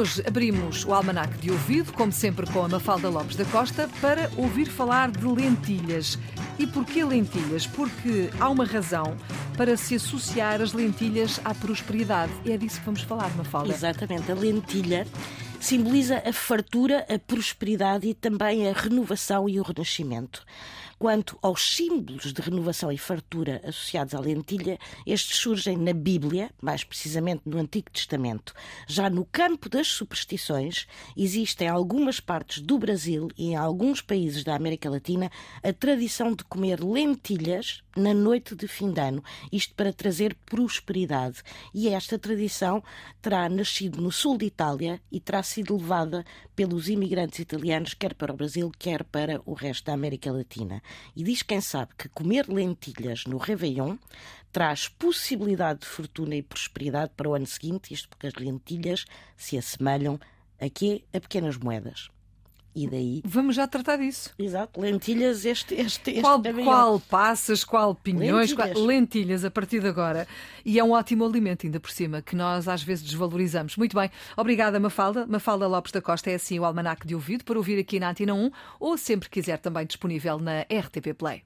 hoje abrimos o almanac de ouvido, como sempre com a Mafalda Lopes da Costa, para ouvir falar de lentilhas. E porquê lentilhas? Porque há uma razão para se associar as lentilhas à prosperidade. E é disso que vamos falar, Mafalda. Exatamente. A lentilha simboliza a fartura, a prosperidade e também a renovação e o renascimento. Quanto aos símbolos de renovação e fartura associados à lentilha, estes surgem na Bíblia, mais precisamente no Antigo Testamento. Já no campo das superstições, existem em algumas partes do Brasil e em alguns países da América Latina a tradição de comer lentilhas na noite de fim de ano, isto para trazer prosperidade. E esta tradição terá nascido no sul de Itália e terá sido levada pelos imigrantes italianos, quer para o Brasil, quer para o resto da América Latina. E diz quem sabe que comer lentilhas no Réveillon traz possibilidade de fortuna e prosperidade para o ano seguinte, isto porque as lentilhas se assemelham aqui a pequenas moedas. E daí. Vamos já tratar disso. Exato, lentilhas, este. este, este qual, qual passas, qual pinhões, lentilhas. Qual, lentilhas a partir de agora. E é um ótimo alimento, ainda por cima, que nós às vezes desvalorizamos. Muito bem, obrigada, Mafalda. Mafalda Lopes da Costa é assim o Almanac de Ouvido para ouvir aqui na Antena 1 ou sempre quiser também disponível na RTP Play.